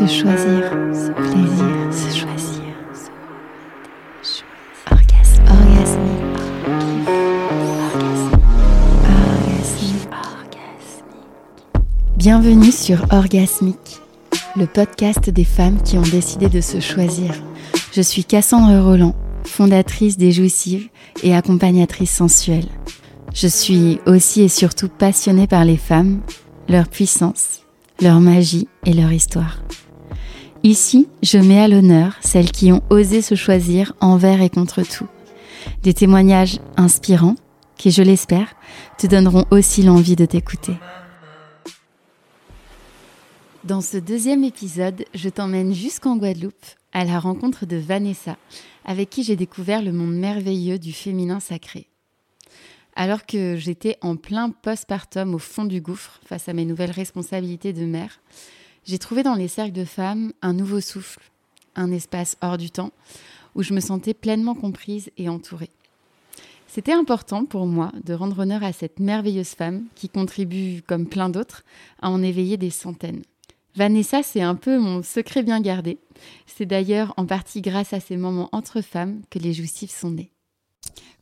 Se choisir, se plaisir, se choisir. Orgasme, orgasmique. Orgasmique. Bienvenue sur Orgasmique, le podcast des femmes qui ont décidé de se choisir. Je suis Cassandre Roland, fondatrice des Jouissives et accompagnatrice sensuelle. Je suis aussi et surtout passionnée par les femmes, leur puissance, leur magie et leur histoire. Ici, je mets à l'honneur celles qui ont osé se choisir envers et contre tout. Des témoignages inspirants qui, je l'espère, te donneront aussi l'envie de t'écouter. Dans ce deuxième épisode, je t'emmène jusqu'en Guadeloupe à la rencontre de Vanessa, avec qui j'ai découvert le monde merveilleux du féminin sacré. Alors que j'étais en plein postpartum au fond du gouffre face à mes nouvelles responsabilités de mère, j'ai trouvé dans les cercles de femmes un nouveau souffle, un espace hors du temps où je me sentais pleinement comprise et entourée. C'était important pour moi de rendre honneur à cette merveilleuse femme qui contribue, comme plein d'autres, à en éveiller des centaines. Vanessa, c'est un peu mon secret bien gardé. C'est d'ailleurs en partie grâce à ces moments entre femmes que les jouissifs sont nés.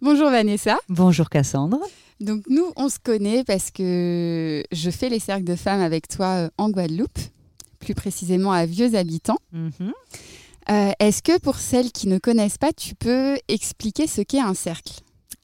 Bonjour Vanessa. Bonjour Cassandre. Donc nous, on se connaît parce que je fais les cercles de femmes avec toi euh, en Guadeloupe, plus précisément à Vieux Habitants. Mhm. Euh, Est-ce que pour celles qui ne connaissent pas, tu peux expliquer ce qu'est un cercle?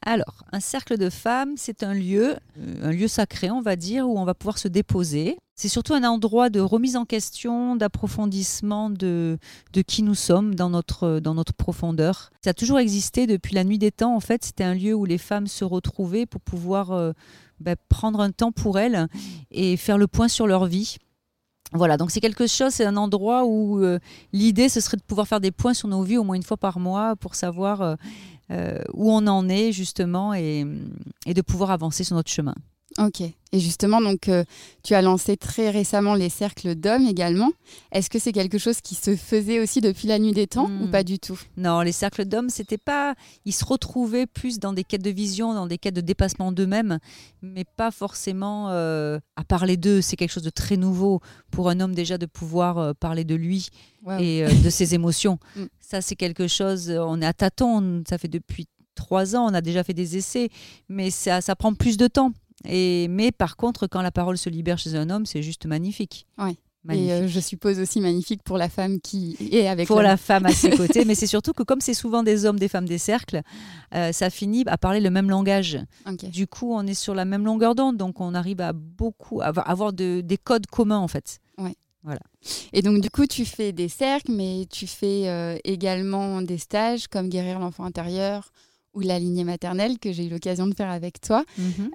Alors, un cercle de femmes, c'est un lieu, euh, un lieu sacré, on va dire, où on va pouvoir se déposer. C'est surtout un endroit de remise en question, d'approfondissement de, de qui nous sommes dans notre, dans notre profondeur. Ça a toujours existé depuis la nuit des temps. En fait, c'était un lieu où les femmes se retrouvaient pour pouvoir euh, ben, prendre un temps pour elles et faire le point sur leur vie. Voilà, donc c'est quelque chose, c'est un endroit où euh, l'idée, ce serait de pouvoir faire des points sur nos vies au moins une fois par mois pour savoir euh, euh, où on en est justement et, et de pouvoir avancer sur notre chemin. Ok. Et justement, donc, euh, tu as lancé très récemment les cercles d'hommes également. Est-ce que c'est quelque chose qui se faisait aussi depuis la nuit des temps Hmm. ou pas du tout? Non, les cercles d'hommes, c'était pas. Ils se retrouvaient plus dans des quêtes de vision, dans des quêtes de dépassement d'eux-mêmes, mais pas forcément euh, à parler d'eux. C'est quelque chose de très nouveau pour un homme déjà de pouvoir euh, parler de lui Wow. et de ses émotions. Mm. Ça, c'est quelque chose. On est à tâtons. Ça fait depuis trois ans. On a déjà fait des essais, mais ça, ça prend plus de temps. Et mais par contre, quand la parole se libère chez un homme, c'est juste magnifique. Ouais. Et Magnifique. euh, je suppose aussi magnifique pour la femme qui est avec pour la femme à ses côtés, mais c'est surtout que comme c'est souvent des hommes, des femmes, des cercles, euh, ça finit à parler le même langage. Du coup, on est sur la même longueur d'onde, donc on arrive à beaucoup à avoir avoir de- des codes communs en fait. Et donc, du coup, tu fais des cercles, mais tu fais euh, également des stages comme Guérir l'enfant intérieur ou la lignée maternelle que j'ai eu l'occasion de faire avec toi.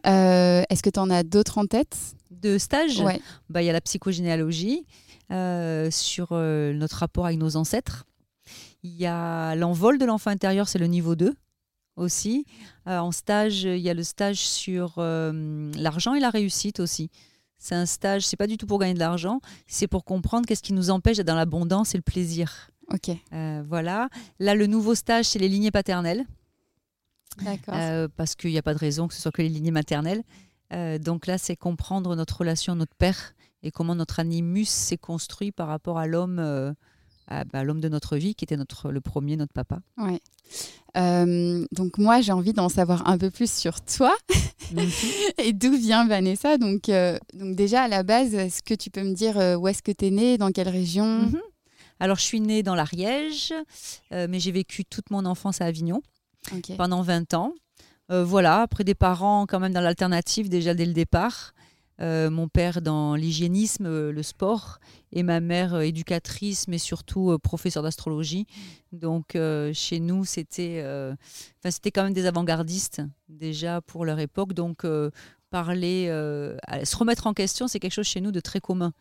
Euh, Est-ce que tu en as d'autres en tête? De stage, Ouais. bah, il y a la psychogénéalogie euh, sur euh, notre rapport avec nos ancêtres. Il y a l'envol de l'enfant intérieur, c'est le niveau 2 aussi. En stage, il y a le stage sur l'argent et la réussite aussi. C'est un stage, c'est pas du tout pour gagner de l'argent, c'est pour comprendre qu'est-ce qui nous empêche d'être dans l'abondance et le plaisir. Ok, voilà. Là, le nouveau stage, c'est les lignées paternelles. Euh, parce qu'il n'y a pas de raison que ce soit que les lignées maternelles. Euh, donc là, c'est comprendre notre relation à notre père et comment notre animus s'est construit par rapport à l'homme, euh, à bah, l'homme de notre vie, qui était notre, le premier, notre papa. Ouais. Donc moi, j'ai envie d'en savoir un peu plus sur toi et d'où vient Vanessa? Donc, donc déjà, à la base, est-ce que tu peux me dire où est-ce que tu es née, dans quelle région? Mhm. Alors, je suis née dans l'Ariège, mais j'ai vécu toute mon enfance à Avignon Pendant 20 ans. Euh, voilà, après des parents quand même dans l'alternative déjà dès le départ. Euh, mon père dans l'hygiénisme, euh, le sport, et ma mère éducatrice, mais surtout professeure d'astrologie. Donc chez nous, c'était c'était quand même des avant-gardistes déjà pour leur époque. Donc parler, se remettre en question, c'est quelque chose chez nous de très commun.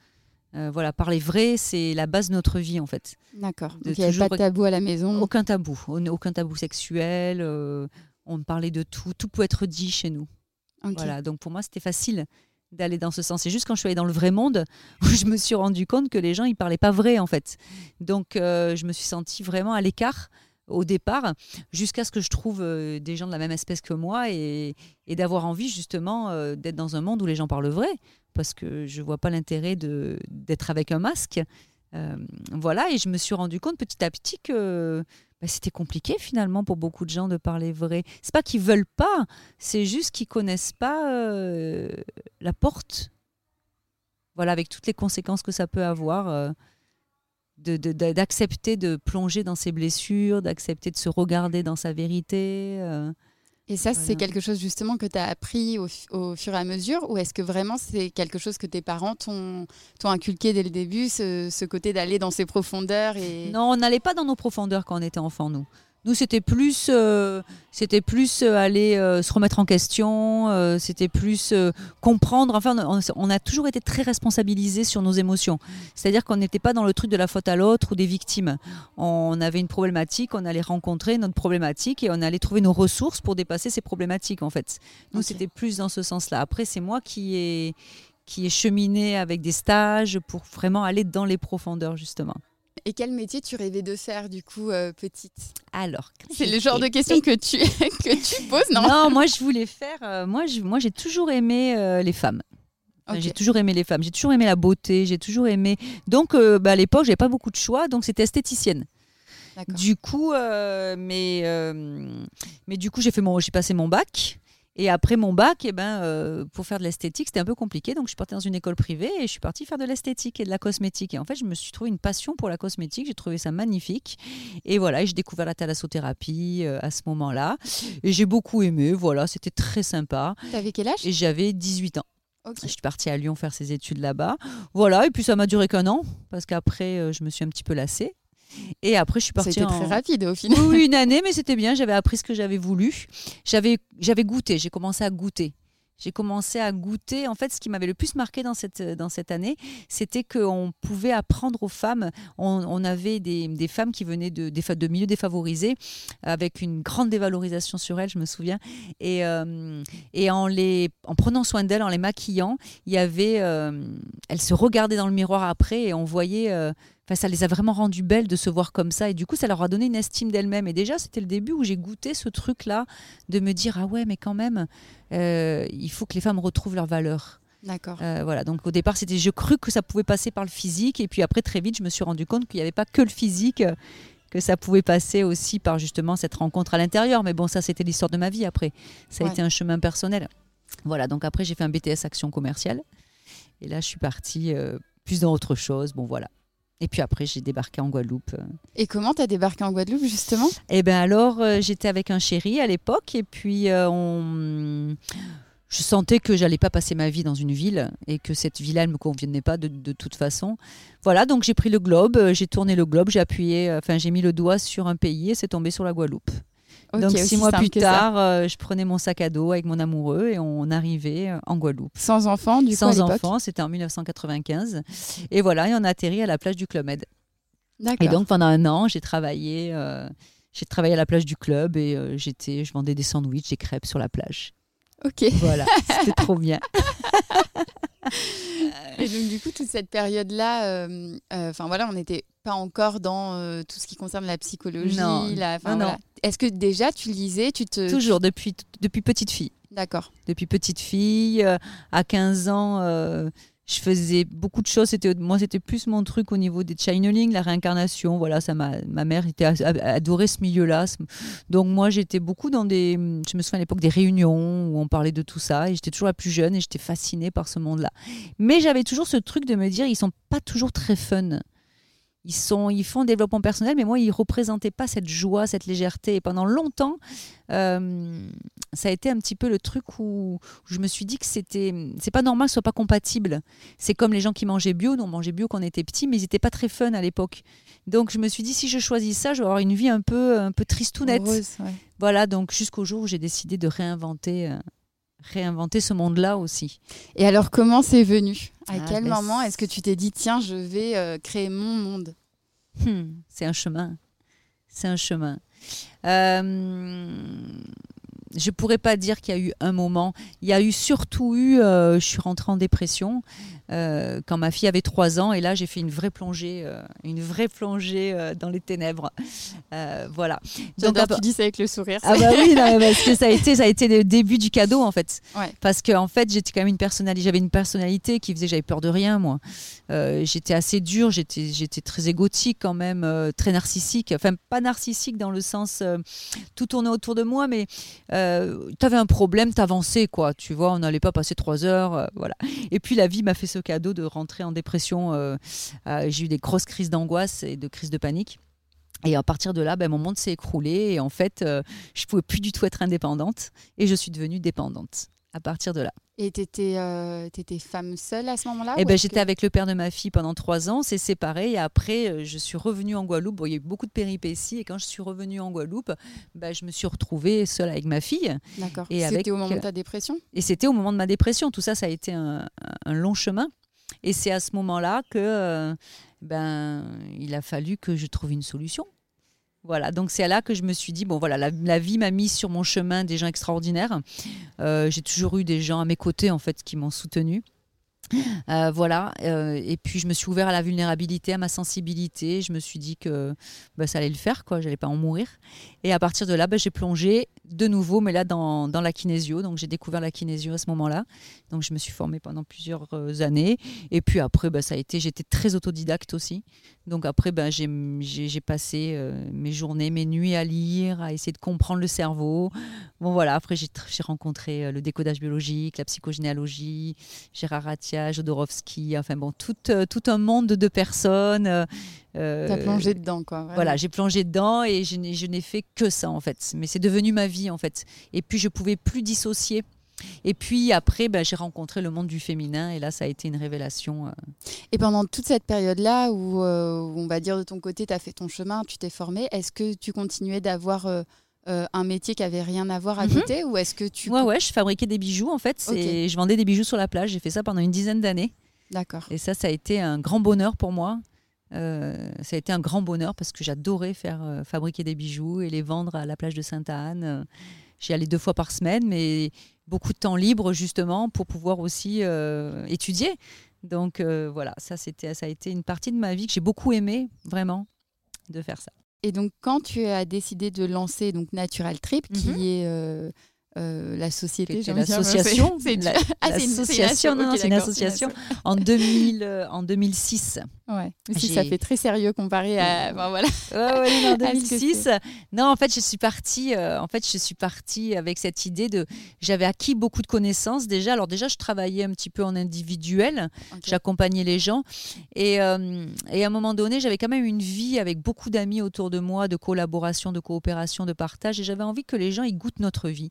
Euh, voilà, parler vrai, c'est la base de notre vie en fait. D'accord. Donc il n'y avait toujours pas de tabou à la maison. Aucun tabou, aucun tabou sexuel. euh, on parlait de tout, tout peut être dit chez nous. Ok. Voilà, donc pour moi c'était facile d'aller dans ce sens. C'est juste quand je suis allée dans le vrai monde où je me suis rendu compte que les gens ils parlaient pas vrai en fait. Donc euh, je me suis sentie vraiment à l'écart au départ, jusqu'à ce que je trouve euh, des gens de la même espèce que moi et, et d'avoir envie justement euh, d'être dans un monde où les gens parlent vrai, parce que je vois pas l'intérêt d'être avec un masque. voilà, et je me suis rendu compte petit à petit que bah, c'était compliqué finalement pour beaucoup de gens de parler vrai. C'est pas qu'ils veulent pas, c'est juste qu'ils connaissent pas euh, la porte. Voilà, avec toutes les conséquences que ça peut avoir. Euh, d'accepter de, plonger dans ses blessures, d'accepter de se regarder dans sa vérité. Euh. Et ça, c'est quelque chose justement que tu as appris au, fur et à mesure ou est-ce que vraiment c'est quelque chose que tes parents t'ont inculqué dès le début, ce, ce côté d'aller dans ces profondeurs et... Non, on n'allait pas dans nos profondeurs quand on était enfant, nous. Nous, c'était plus, euh, c'était plus euh, aller euh, se remettre en question, c'était plus comprendre. Enfin, on, a toujours été très responsabilisés sur nos émotions. C'est-à-dire qu'on n'était pas dans le truc de la faute à l'autre ou des victimes. On avait une problématique, on allait rencontrer notre problématique et on allait trouver nos ressources pour dépasser ces problématiques, en fait. Nous, c'était plus dans ce sens-là. Après, c'est moi qui ai, qui ai cheminé avec des stages pour vraiment aller dans les profondeurs, justement. Et quel métier tu rêvais de faire du coup euh, petite? Alors, c'est le genre de question que tu que tu poses, non? Non, moi je voulais faire. Euh, moi, moi j'ai toujours aimé euh, les femmes. J'ai toujours aimé les femmes. J'ai toujours aimé la beauté. J'ai toujours aimé. Donc, bah, à l'époque, j'avais pas beaucoup de choix, donc c'était esthéticienne. Du coup, mais mais du coup, j'ai fait mon, j'ai passé mon bac. Et après mon bac, eh ben, euh, pour faire de l'esthétique, c'était un peu compliqué. Donc, je suis partie dans une école privée et je suis partie faire de l'esthétique et de la cosmétique. Et en fait, je me suis trouvé une passion pour la cosmétique. J'ai trouvé ça magnifique. Et voilà, j'ai découvert la thalassothérapie euh, à ce moment-là. Et j'ai beaucoup aimé. Voilà, c'était très sympa. T'avais quel âge? J'avais 18 ans. Je suis partie à Lyon faire ses études là-bas. Voilà, et puis ça m'a duré qu'un an, parce qu'après, euh, je me suis un petit peu lassée. Et après, je suis partie. C'était très rapide au final. Oui, une année, mais c'était bien. J'avais appris ce que j'avais voulu. J'avais, j'avais goûté. J'ai commencé à goûter. J'ai commencé à goûter. En fait, ce qui m'avait le plus marqué dans cette, dans cette année, c'était qu'on pouvait apprendre aux femmes. On, avait des, des, femmes qui venaient de, des, de milieux défavorisés, avec une grande dévalorisation sur elles, je me souviens. Et, euh, et en, les, en prenant soin d'elles, en les maquillant, il y avait, euh, elles se regardaient dans le miroir après et on voyait. Euh, ça les a vraiment rendues belles de se voir comme ça. Et du coup, ça leur a donné une estime d'elles-mêmes. Et déjà, c'était le début où j'ai goûté ce truc-là de me dire Ah ouais, mais quand même, euh, il faut que les femmes retrouvent leur valeur. D'accord. Euh, voilà. Donc au départ, c'était, je crus que ça pouvait passer par le physique. Et puis après, très vite, je me suis rendu compte qu'il n'y avait pas que le physique, euh, que ça pouvait passer aussi par justement cette rencontre à l'intérieur. Mais bon, ça, c'était l'histoire de ma vie après. Ça a été un chemin personnel. Voilà. Donc après, j'ai fait un BTS Action commerciale. Et là, je suis partie plus dans autre chose. Bon, voilà. Et puis après, j'ai débarqué en Guadeloupe. Et comment tu as débarqué en Guadeloupe, justement? Eh bien, alors, euh, j'étais avec un chéri à l'époque, et puis euh, on... je sentais que j'allais pas passer ma vie dans une ville, et que cette ville-là ne me convenait pas de, de, toute façon. Voilà, donc j'ai pris le globe, euh, j'ai tourné le globe, j'ai appuyé, enfin, j'ai mis le doigt sur un pays, et c'est tombé sur la Guadeloupe. Donc six mois plus tard, euh, je prenais mon sac à dos avec mon amoureux et on arrivait euh, en Guadeloupe. Sans enfant, du coup Sans enfant, c'était en 1995. Et voilà, et on a atterri à la plage du Club Med. Et donc pendant un an, j'ai travaillé, euh, j'ai travaillé à la plage du club et j'étais, je vendais des sandwichs, des crêpes sur la plage. Ok. Voilà, c'était trop bien. et donc du coup, toute cette période-là, enfin voilà, on n'était pas encore dans tout ce qui concerne la psychologie. Non, la, non. Est-ce que déjà tu lisais tu te... Toujours, depuis, depuis petite fille. D'accord. Depuis petite fille, euh, à 15 ans, euh, je faisais beaucoup de choses. C'était, moi, c'était plus mon truc au niveau des channeling, la réincarnation. Voilà, ça ma mère était adorait ce milieu-là. Donc moi, j'étais beaucoup dans des, je me souviens à l'époque des réunions où on parlait de tout ça. Et j'étais toujours la plus jeune et j'étais fascinée par ce monde-là. Mais j'avais toujours ce truc de me dire, ils sont pas toujours très fun ils, sont, ils font développement personnel, mais moi, ils ne représentaient pas cette joie, cette légèreté. Et pendant longtemps, euh, ça a été un petit peu le truc où, je me suis dit que c'était c'est pas normal que ce soit pas compatible. C'est comme les gens qui mangeaient bio, nous on mangeait bio quand on était petit, mais ils n'étaient pas très fun à l'époque. Donc je me suis dit, si je choisis ça, je vais avoir une vie un peu, un peu tristounette. Voilà, donc jusqu'au jour où j'ai décidé de réinventer. Réinventer ce monde-là aussi. Et alors, comment c'est venu? À ah, quel ben, moment est-ce que tu t'es dit, tiens, je vais euh, créer mon monde? Hmm, C'est un chemin. C'est un chemin. Euh, je pourrais pas dire qu'il y a eu un moment. Il y a eu surtout eu, je suis rentrée en dépression. Euh, quand ma fille avait 3 ans. Et là, j'ai fait une vraie plongée, euh, une vraie plongée euh, dans les ténèbres. voilà. Donc, tu dis ça avec le sourire. Ah bah oui, parce que ça a été, ça a été le début du cadeau en fait. Parce que en fait, j'étais quand même une personnalité, j'avais une personnalité qui faisait, j'avais peur de rien moi. j'étais assez dure, j'étais, j'étais très égotique quand même, très narcissique. Enfin, pas narcissique dans le sens tout tournait autour de moi, mais tu avais un problème, t'avançais quoi. Tu vois, on n'allait pas passer trois heures, voilà. Et puis la vie m'a fait ce cadeau de rentrer en dépression. Euh, euh, j'ai eu des grosses crises d'angoisse et de crises de panique. Et à partir de là, ben, mon monde s'est écroulé et en fait, euh, je pouvais plus du tout être indépendante et je suis devenue dépendante à partir de là. Et tu étais, euh, femme seule à ce moment-là eh ben, J'étais avec le père de ma fille pendant trois ans, c'est séparé. Et après, euh, je suis revenue en Guadeloupe. il y a eu beaucoup de péripéties. Et quand je suis revenue en Guadeloupe, ben, je me suis retrouvée seule avec ma fille. D'accord. C'était au moment de ta dépression? Et c'était au moment de ma dépression. Tout ça, ça a été un, long chemin. Et c'est à ce moment-là que euh, ben, il a fallu que je trouve une solution. Voilà, donc c'est là que je me suis dit, bon voilà, la, vie m'a mis sur mon chemin des gens extraordinaires. Euh, j'ai toujours eu des gens à mes côtés, en fait, qui m'ont soutenu. Euh, voilà, euh, et puis je me suis ouvert à la vulnérabilité, à ma sensibilité. Je me suis dit que bah, ça allait le faire, quoi. J'allais pas en mourir. Et à partir de là, bah, j'ai plongé de nouveau, mais là dans, dans la kinésio. Donc j'ai découvert la kinésio à ce moment-là. Donc je me suis formée pendant plusieurs années. Et puis après, bah, ça a été, j'étais très autodidacte aussi. Donc après, ben, j'ai passé mes journées, mes nuits à lire, à essayer de comprendre le cerveau. Bon voilà, après j'ai rencontré le décodage biologique, la psychogénéalogie, Gérard Atia, Jodorowsky, enfin bon, tout, tout un monde de personnes. Euh, T'as plongé dedans, quoi. Voilà, j'ai plongé dedans et je n'ai fait que ça, en fait. Mais c'est devenu ma vie, en fait. Et puis, je pouvais plus dissocier. Et puis après, ben, j'ai rencontré le monde du féminin et là, ça a été une révélation. Euh. Et pendant toute cette période-là où, euh, on va dire de ton côté, tu as fait ton chemin, tu t'es formé, est-ce que tu continuais d'avoir un métier qui avait rien à voir à mhm. côté ou est-ce que tu... Ouais, ouais, je fabriquais des bijoux en fait. Je vendais des bijoux sur la plage. J'ai fait ça pendant une dizaine d'années. D'accord. Et ça, ça a été un grand bonheur pour moi. Euh, ça a été un grand bonheur parce que j'adorais faire euh, fabriquer des bijoux et les vendre à la plage de Sainte-Anne. Euh, j'y allais deux fois par semaine, mais beaucoup de temps libre justement pour pouvoir aussi étudier. Donc voilà, ça, c'était, ça a été une partie de ma vie que j'ai beaucoup aimé, vraiment, de faire ça. Et donc, quand tu as décidé de lancer donc Natural Trip, qui mhm. est euh, la société, l'association, c'est l'association, non, c'est une association en 2000, euh, en 2006. Ouais, si ça fait très sérieux comparé à, voilà. Ouais, en 2006. non, en fait, je suis partie, euh, en fait, je suis partie avec cette idée de, j'avais acquis beaucoup de connaissances déjà. Alors déjà, je travaillais un petit peu en individuel, j'accompagnais les gens, et, et à un moment donné, j'avais quand même une vie avec beaucoup d'amis autour de moi, de collaboration, de coopération, de partage, et j'avais envie que les gens y goûtent notre vie.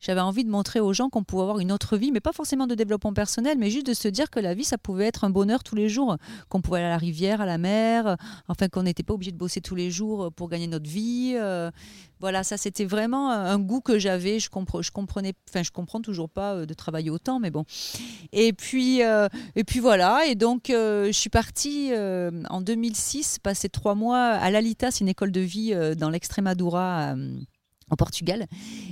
J'avais envie de montrer aux gens qu'on pouvait avoir une autre vie, mais pas forcément de développement personnel, mais juste de se dire que la vie, ça pouvait être un bonheur tous les jours, qu'on pouvait aller à la rivière, à la mer, enfin qu'on n'était pas obligé de bosser tous les jours pour gagner notre vie. Euh, voilà, ça c'était vraiment un goût que j'avais. Je, je comprenais, enfin je comprends toujours pas euh, de travailler autant, mais bon. Et puis, euh, et puis voilà. Et donc je suis partie en 2006, passer trois mois à l'Alita, c'est une école de vie dans l'Extremadura au Portugal.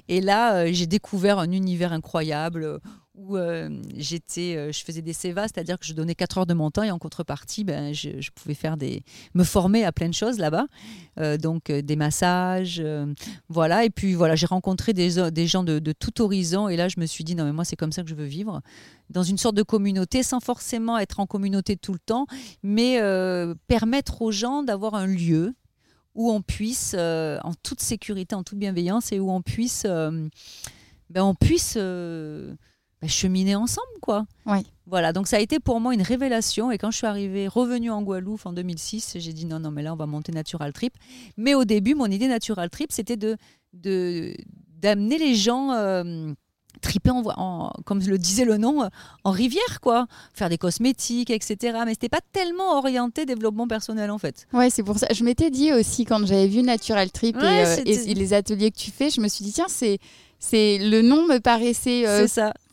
Et là, euh, j'ai découvert un univers incroyable euh, où euh, j'étais, je faisais des sévas, c'est-à-dire que je donnais 4 heures de mon temps et en contrepartie, ben, je, pouvais faire des, me former à plein de choses là-bas, donc des massages, voilà. Et puis voilà, j'ai rencontré des, des gens de, de, tout horizon et là, je me suis dit non mais moi c'est comme ça que je veux vivre, dans une sorte de communauté, sans forcément être en communauté tout le temps, mais permettre aux gens d'avoir un lieu où on puisse, euh, en toute sécurité, en toute bienveillance, et où on puisse, euh, ben, on puisse euh, ben, cheminer ensemble, quoi. Oui. Voilà, donc ça a été pour moi une révélation. Et quand je suis arrivée, revenue en Guadeloupe en 2006, j'ai dit non, non, mais là, on va monter Natural Trip. Mais au début, mon idée Natural Trip, c'était de d'amener les gens triper en, comme le disait le nom, en rivière, quoi. Faire des cosmétiques, etc. Mais c'était pas tellement orienté développement personnel, en fait. Ouais, c'est pour ça. Je m'étais dit aussi, quand j'avais vu Natural Trip et, euh, les ateliers que tu fais, je me suis dit, tiens, c'est. C'est le nom me paraissait euh,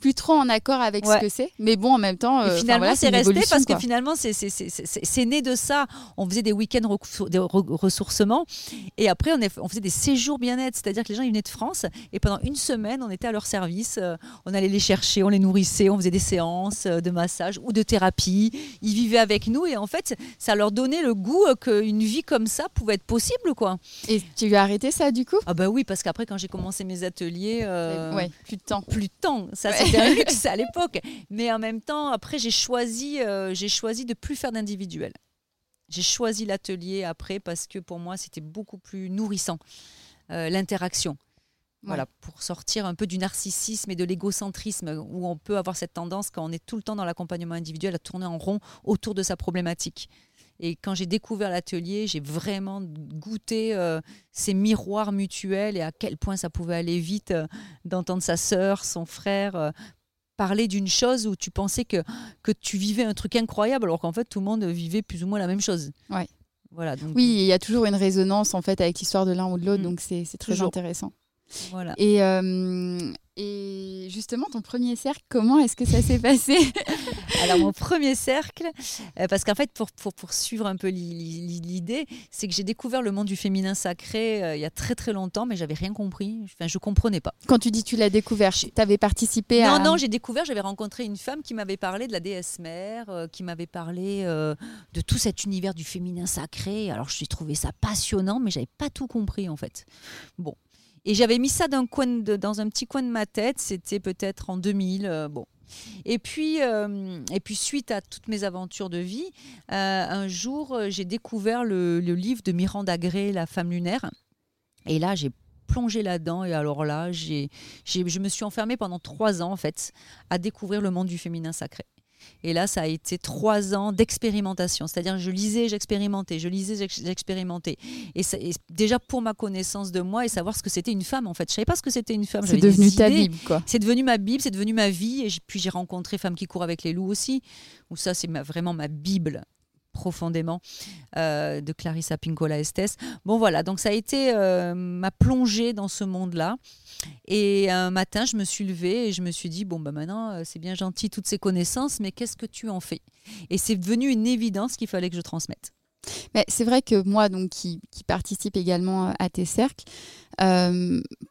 plus trop en accord avec ce que c'est. Mais bon, en même temps, euh, finalement, c'est resté parce que finalement, c'est né de ça. On faisait des week-ends de ressourcement et après, on, on faisait des séjours bien-être. C'est-à-dire que les gens, ils venaient de France et pendant une semaine, on était à leur service. Euh, on allait les chercher, on les nourrissait, on faisait des séances euh, de massage ou de thérapie. Ils vivaient avec nous et en fait, ça leur donnait le goût qu'une vie comme ça pouvait être possible, quoi. Et tu as arrêté ça, du coup? Ah bah oui, parce qu'après, quand j'ai commencé mes ateliers... ouais, plus de temps. Plus de temps. Ça, c'était un luxe à l'époque. Mais en même temps, après, j'ai choisi, euh, j'ai choisi de plus faire d'individuel. J'ai choisi l'atelier après parce que pour moi, c'était beaucoup plus nourrissant, euh, l'interaction. Voilà, pour sortir un peu du narcissisme et de l'égocentrisme où on peut avoir cette tendance quand on est tout le temps dans l'accompagnement individuel à tourner en rond autour de sa problématique. Et quand j'ai découvert l'atelier, j'ai vraiment goûté euh, ces miroirs mutuels et à quel point ça pouvait aller vite euh, d'entendre sa sœur, son frère euh, parler d'une chose où tu pensais que, que tu vivais un truc incroyable alors qu'en fait tout le monde vivait plus ou moins la même chose. Ouais. Voilà, Oui, il y a toujours une résonance en fait avec l'histoire de l'un ou de l'autre, mm. donc c'est très intéressant. Voilà. Et, et justement, ton premier cercle, comment est-ce que ça s'est passé? Alors, mon premier cercle, euh, parce qu'en fait, pour, pour, poursuivre un peu l'idée, c'est que j'ai découvert le monde du féminin sacré euh, il y a très très longtemps, mais j'avais rien compris. Enfin, je comprenais pas. Quand tu dis tu l'as découvert, tu avais participé à. Non, non, j'ai découvert, j'avais rencontré une femme qui m'avait parlé de la déesse mère, euh, qui m'avait parlé de tout cet univers du féminin sacré. Alors, je suis trouvé ça passionnant, mais j'avais pas tout compris en fait. Bon. Et j'avais mis ça dans, un petit coin de ma tête, c'était peut-être en 2000. Euh, bon. Et puis, euh, et puis, suite à toutes mes aventures de vie, euh, un jour, j'ai découvert le, livre de Miranda Gray, La femme lunaire. Et là, j'ai plongé là-dedans. Et alors là, j'ai, je me suis enfermée pendant trois ans, en fait, à découvrir le monde du féminin sacré. Et là, ça a été trois ans d'expérimentation. C'est-à-dire, je lisais, j'expérimentais, je lisais, j'expérimentais. Et, déjà pour ma connaissance de moi et savoir ce que c'était une femme, en fait. Je savais pas ce que c'était une femme. C'est devenu ta Bible, quoi. C'est devenu ma Bible, c'est devenu ma vie. Et puis j'ai rencontré Femmes qui courent avec les loups aussi, où ça, c'est vraiment ma Bible profondément euh, de Clarissa Pinkola Estes. Bon voilà, donc ça a été euh, ma plongée dans ce monde-là. Et un matin, je me suis levée et je me suis dit, bon, bah maintenant, euh, c'est bien gentil toutes ces connaissances, mais qu'est-ce que tu en fais? Et c'est devenu une évidence qu'il fallait que je transmette. Mais c'est vrai que moi, donc, qui, participe également à tes cercles,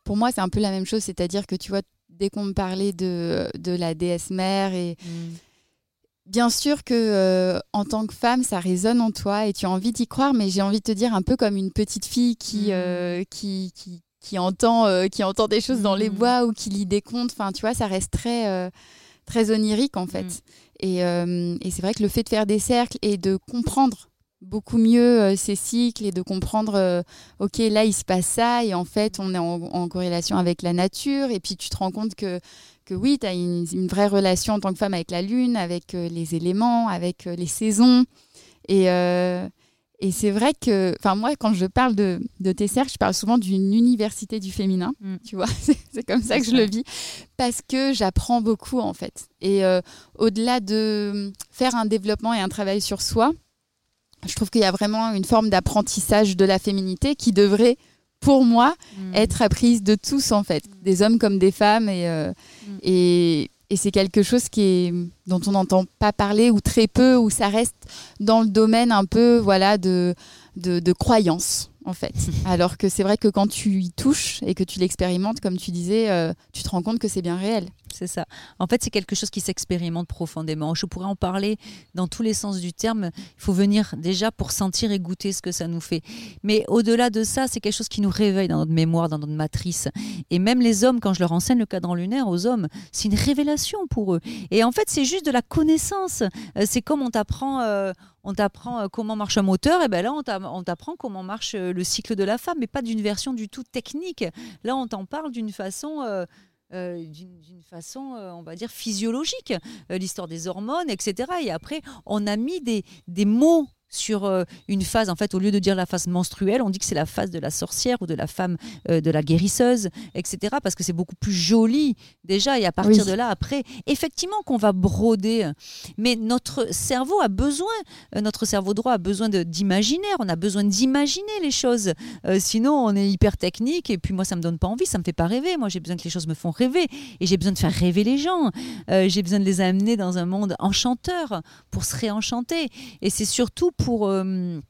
pour moi, c'est un peu la même chose. C'est-à-dire que tu vois, dès qu'on me parlait de, de la déesse mère et. Mmh. Bien sûr que euh, en tant que femme, ça résonne en toi et tu as envie d'y croire, mais j'ai envie de te dire un peu comme une petite fille qui, mmh. euh, qui, qui, qui, entend, euh, qui entend des choses dans les mmh. bois ou qui lit des contes. Enfin, tu vois, ça reste très, très onirique en fait. Mmh. Et, et c'est vrai que le fait de faire des cercles et de comprendre beaucoup mieux ces cycles et de comprendre, ok, là il se passe ça et en fait on est en corrélation avec la nature et puis tu te rends compte que que oui, tu as une, vraie relation en tant que femme avec la lune, avec euh, les éléments, avec euh, les saisons. Et, euh, et c'est vrai que, enfin moi, quand je parle de, de, tes cercles, je parle souvent d'une université du féminin, mm. tu vois, c'est comme ça que je le vis, parce que j'apprends beaucoup en fait. Et au-delà de faire un développement et un travail sur soi, je trouve qu'il y a vraiment une forme d'apprentissage de la féminité qui devrait pour moi, mm. être apprise de tous, en fait, des hommes comme des femmes. Et, euh, mm. et, et c'est quelque chose qui est, dont on n'entend pas parler ou très peu, ou ça reste dans le domaine un peu voilà, de, de, de croyance en fait. Alors que c'est vrai que quand tu y touches et que tu l'expérimentes, comme tu disais, euh, tu te rends compte que c'est bien réel. C'est ça. En fait, c'est quelque chose qui s'expérimente profondément. Je pourrais en parler dans tous les sens du terme. Il faut venir déjà pour sentir et goûter ce que ça nous fait. Mais au-delà de ça, c'est quelque chose qui nous réveille dans notre mémoire, dans notre matrice. Et même les hommes, quand je leur enseigne le cadran lunaire aux hommes, c'est une révélation pour eux. Et en fait, c'est juste de la connaissance. Euh, c'est comme on t'apprend... Euh, on t'apprend euh, comment marche un moteur, et ben là on t'apprend comment marche euh, le cycle de la femme, mais pas d'une version du tout technique. Là on t'en parle d'une façon, euh, d'une façon, on va dire physiologique, l'histoire des hormones, etc. Et après on a mis des, des mots sur euh, une phase, en fait, au lieu de dire la phase menstruelle, on dit que c'est la phase de la sorcière ou de la femme, euh, de la guérisseuse, etc. Parce que c'est beaucoup plus joli déjà. Et à partir de là, après, effectivement qu'on va broder. Mais notre cerveau a besoin, euh, notre cerveau droit a besoin d'imaginaire. On a besoin d'imaginer les choses. sinon, on est hyper technique. Et puis moi, ça me donne pas envie, ça me fait pas rêver. Moi, j'ai besoin que les choses me font rêver. Et j'ai besoin de faire rêver les gens. j'ai besoin de les amener dans un monde enchanteur pour se réenchanter. Et c'est surtout pour, euh,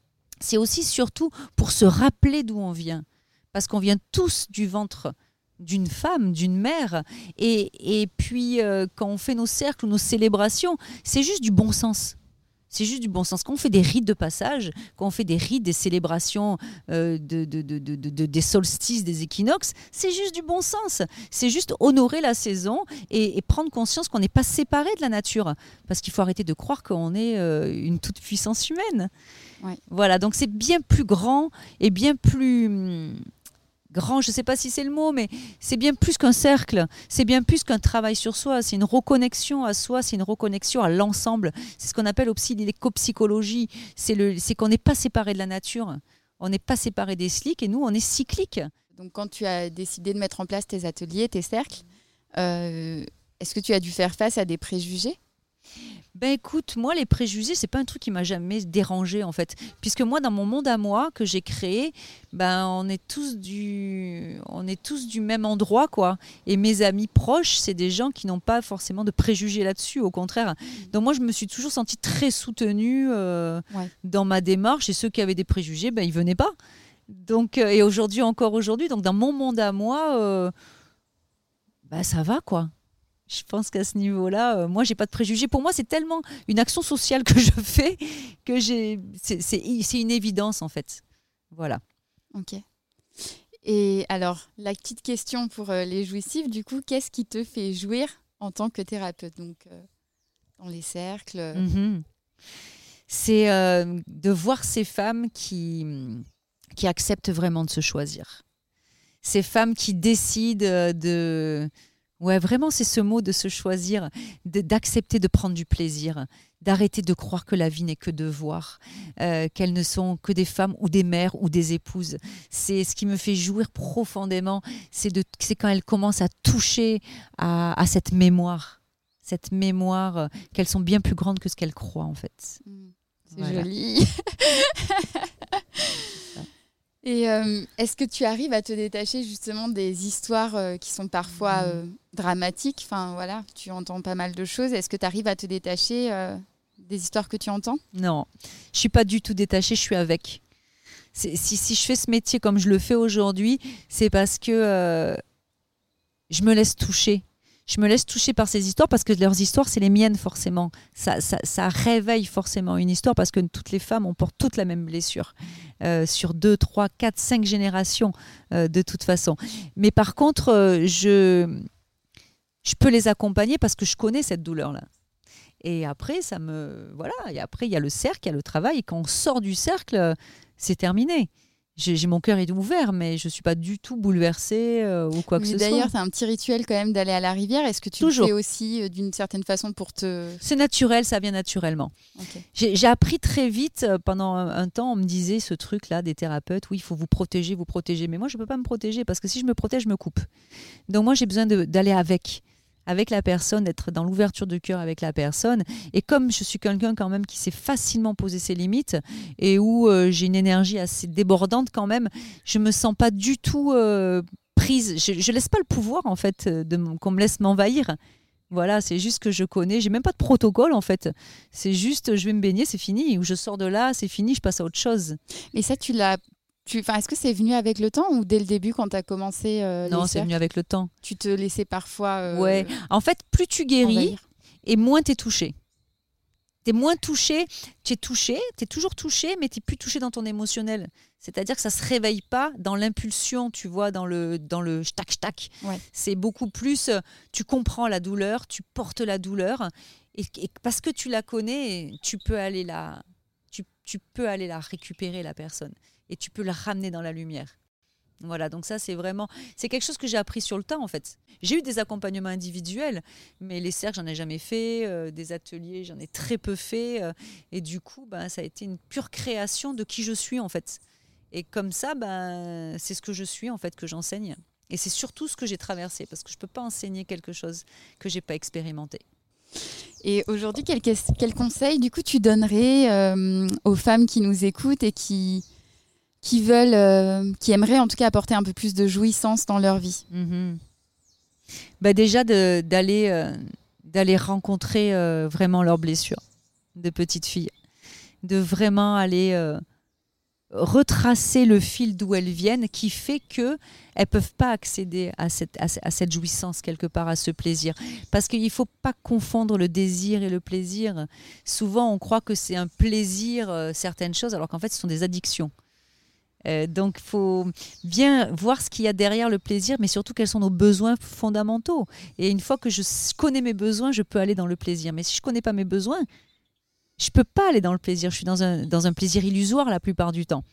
c'est aussi surtout pour se rappeler d'où on vient, parce qu'on vient tous du ventre d'une femme, d'une mère, et, puis euh, quand on fait nos cercles nos célébrations, c'est juste du bon sens. C'est juste du bon sens. Quand on fait des rites de passage, quand on fait des rites, des célébrations euh, de, des solstices, des équinoxes, c'est juste du bon sens. C'est juste honorer la saison et, prendre conscience qu'on n'est pas séparé de la nature. Parce qu'il faut arrêter de croire qu'on est euh, une toute puissance humaine. Voilà, donc c'est bien plus grand et bien plus... Hum, grand, je ne sais pas si c'est le mot, mais c'est bien plus qu'un cercle, c'est bien plus qu'un travail sur soi, c'est une reconnexion à soi, c'est une reconnexion à l'ensemble. C'est ce qu'on appelle aussi l'éco-psychologie, c'est qu'on n'est pas séparé de la nature, on n'est pas séparé des slicks et nous, on est cyclique. Donc quand tu as décidé de mettre en place tes ateliers, tes cercles, euh, est-ce que tu as dû faire face à des préjugés? Ben écoute, moi les préjugés, c'est pas un truc qui m'a jamais dérangé en fait, puisque moi dans mon monde à moi que j'ai créé, ben on est tous du, on est tous du même endroit quoi. Et mes amis proches, c'est des gens qui n'ont pas forcément de préjugés là-dessus, au contraire. Donc moi je me suis toujours sentie très soutenue euh, dans ma démarche et ceux qui avaient des préjugés, ben ils venaient pas. Donc euh, et aujourd'hui encore aujourd'hui, donc dans mon monde à moi, euh, ben ça va quoi je pense qu'à ce niveau-là, moi, euh, moi, j'ai pas de préjugés. Pour moi, c'est tellement une action sociale que je fais que j'ai, c'est une évidence en fait. Voilà. Ok. Et alors, la petite question pour euh, les jouissifs, du coup, qu'est-ce qui te fait jouir en tant que thérapeute? Donc, euh, dans les cercles. Mhm. C'est de voir ces femmes qui, qui acceptent vraiment de se choisir. Ces femmes qui décident de Ouais, vraiment, c'est ce mot de se choisir, d'accepter de, prendre du plaisir, d'arrêter de croire que la vie n'est que devoir, euh, qu'elles ne sont que des femmes ou des mères ou des épouses. C'est ce qui me fait jouir profondément, c'est quand elles commencent à toucher à, cette mémoire, cette mémoire euh, qu'elles sont bien plus grandes que ce qu'elles croient en fait. Mmh. c'est joli. Et euh, est-ce que tu arrives à te détacher justement des histoires euh, qui sont parfois euh, dramatiques? Enfin voilà, tu entends pas mal de choses. Est-ce que tu arrives à te détacher des histoires que tu entends? Non, je suis pas du tout détachée, je suis avec. Si, si, je fais ce métier comme je le fais aujourd'hui, c'est parce que je me laisse toucher je me laisse toucher par ces histoires parce que leurs histoires, c'est les miennes forcément. Ça, ça, réveille forcément une histoire parce que toutes les femmes, on porte toutes la même blessure euh, sur deux, trois, quatre, cinq générations euh, de toute façon. Mais par contre, euh, je, je peux les accompagner parce que je connais cette douleur-là. Et après, ça me voilà. Et après, il y a le cercle, il y a le travail. Et quand on sort du cercle, c'est terminé j'ai mon cœur est ouvert, mais je suis pas du tout bouleversée euh, ou quoi que ce soit. D'ailleurs, c'est un petit rituel quand même d'aller à la rivière. Est-ce que tu le fais aussi euh, d'une certaine façon pour te... C'est naturel, ça vient naturellement. J'ai appris très vite, euh, pendant un, temps, on me disait ce truc-là des thérapeutes, oui, il faut vous protéger, vous protéger. Mais moi, je ne peux pas me protéger parce que si je me protège, je me coupe. Donc moi, j'ai besoin d'aller avec avec la personne, d'être dans l'ouverture de cœur avec la personne. Et comme je suis quelqu'un quand même qui sait facilement poser ses limites et où euh, j'ai une énergie assez débordante quand même, je me sens pas du tout euh, prise. Je, ne laisse pas le pouvoir en fait de qu'on me laisse m'envahir. Voilà, c'est juste que je connais. J'ai même pas de protocole en fait. C'est juste, je vais me baigner, c'est fini. Ou je sors de là, c'est fini, je passe à autre chose. Mais ça, tu l'as est-ce que c'est venu avec le temps ou dès le début quand tu as commencé euh, Non, c'est venu avec le temps. Tu te laissais parfois. Euh, ouais. En fait, plus tu guéris et moins tu es touché. Tu es moins touché, tu es touché, tu es toujours touché, mais tu plus touché dans ton émotionnel. C'est-à-dire que ça se réveille pas dans l'impulsion, tu vois, dans le dans le tac C'est beaucoup plus, euh, tu comprends la douleur, tu portes la douleur, et, parce que tu la connais, tu peux aller la, tu, tu peux aller la récupérer la personne et tu peux la ramener dans la lumière. Voilà, donc ça c'est vraiment, c'est quelque chose que j'ai appris sur le temps en fait. J'ai eu des accompagnements individuels, mais les cercles j'en ai jamais fait, euh, des ateliers j'en ai très peu fait, euh, et du coup ben, ça a été une pure création de qui je suis en fait. Et comme ça, ben, c'est ce que je suis en fait que j'enseigne. Et c'est surtout ce que j'ai traversé, parce que je ne peux pas enseigner quelque chose que j'ai pas expérimenté. Et aujourd'hui, quel, quel, conseil du coup tu donnerais euh, aux femmes qui nous écoutent et qui, qui veulent, euh, qui aimeraient en tout cas apporter un peu plus de jouissance dans leur vie mhm. bah Déjà d'aller euh, d'aller rencontrer euh, vraiment leurs blessures de petites filles, de vraiment aller retracer le fil d'où elles viennent qui fait que elles peuvent pas accéder à cette, à, cette jouissance quelque part, à ce plaisir. Parce qu'il faut pas confondre le désir et le plaisir. Souvent, on croit que c'est un plaisir, certaines choses, alors qu'en fait, ce sont des addictions. Euh, donc, il faut bien voir ce qu'il y a derrière le plaisir, mais surtout quels sont nos besoins fondamentaux. Et une fois que je connais mes besoins, je peux aller dans le plaisir. Mais si je ne connais pas mes besoins, je ne peux pas aller dans le plaisir. Je suis dans un, dans un plaisir illusoire la plupart du temps.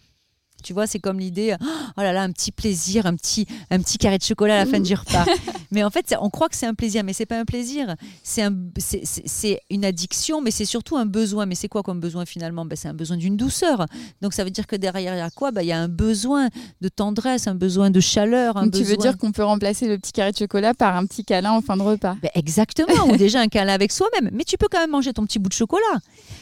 Tu vois, c'est comme l'idée, oh là là, un petit plaisir, un petit, un petit carré de chocolat à la fin du repas. mais en fait, on croit que c'est un plaisir, mais c'est pas un plaisir. C'est un, c'est une addiction, mais c'est surtout un besoin. Mais c'est quoi comme besoin finalement? Ben, C'est un besoin d'une douceur. Donc ça veut dire que derrière, il y a quoi? Ben, Il y a un besoin de tendresse, un besoin de chaleur. Un tu veux dire qu'on peut remplacer le petit carré de chocolat par un petit câlin en fin de repas? Ben, Exactement, ou déjà un câlin avec soi-même. Mais tu peux quand même manger ton petit bout de chocolat.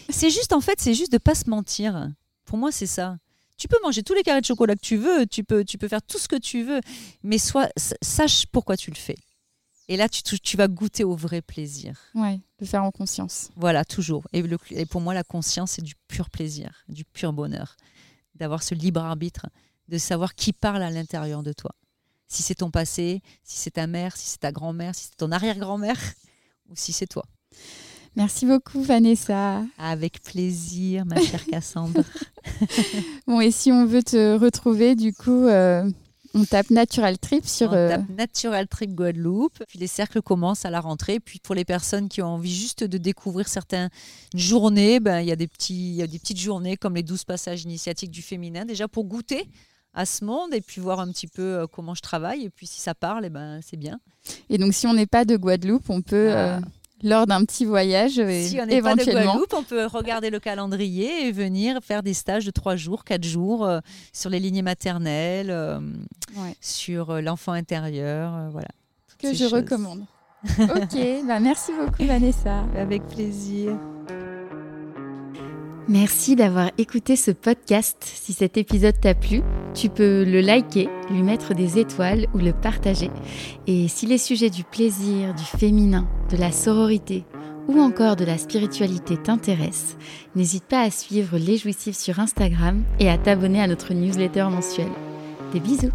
C'est juste, en fait, c'est juste de pas se mentir. Pour moi, c'est ça. Tu peux manger tous les carrés de chocolat que tu veux, tu peux, tu peux faire tout ce que tu veux, mais sois, sache pourquoi tu le fais. Et là, tu, tu vas goûter au vrai plaisir. Ouais, le faire en conscience. Voilà, toujours. Et, et pour moi, la conscience, c'est du pur plaisir, du pur bonheur. D'avoir ce libre arbitre, de savoir qui parle à l'intérieur de toi. Si c'est ton passé, si c'est ta mère, si c'est ta grand-mère, si c'est ton arrière-grand-mère, ou si c'est toi. Merci beaucoup, Vanessa. Avec plaisir, ma chère Cassandre. bon, et si on veut te retrouver, du coup, euh, on tape Natural Trip sur. On euh, tape Natural Trip Guadeloupe. Puis les cercles commencent à la rentrée. Puis pour les personnes qui ont envie juste de découvrir certaines journées, ben, il y, a des petits, y a des petites journées comme les 12 passages initiatiques du féminin, déjà pour goûter à ce monde et puis voir un petit peu euh, comment je travaille. Et puis si ça parle, et eh ben, c'est bien. Et donc si on n'est pas de Guadeloupe, on peut. Ah lors d'un petit voyage. Si on n'est pas de Guadeloupe, on peut regarder le calendrier et venir faire des stages de trois jours, quatre jours euh, sur les lignées maternelles, euh, sur euh, l'enfant intérieur, voilà. Que je recommande. ok, bah merci beaucoup Vanessa. Avec plaisir. Merci d'avoir écouté ce podcast. Si cet épisode t'a plu, tu peux le liker, lui mettre des étoiles ou le partager. Et si les sujets du plaisir, du féminin, de la sororité ou encore de la spiritualité t'intéressent, n'hésite pas à suivre Les Jouissifs sur Instagram et à t'abonner à notre newsletter mensuelle. Des bisous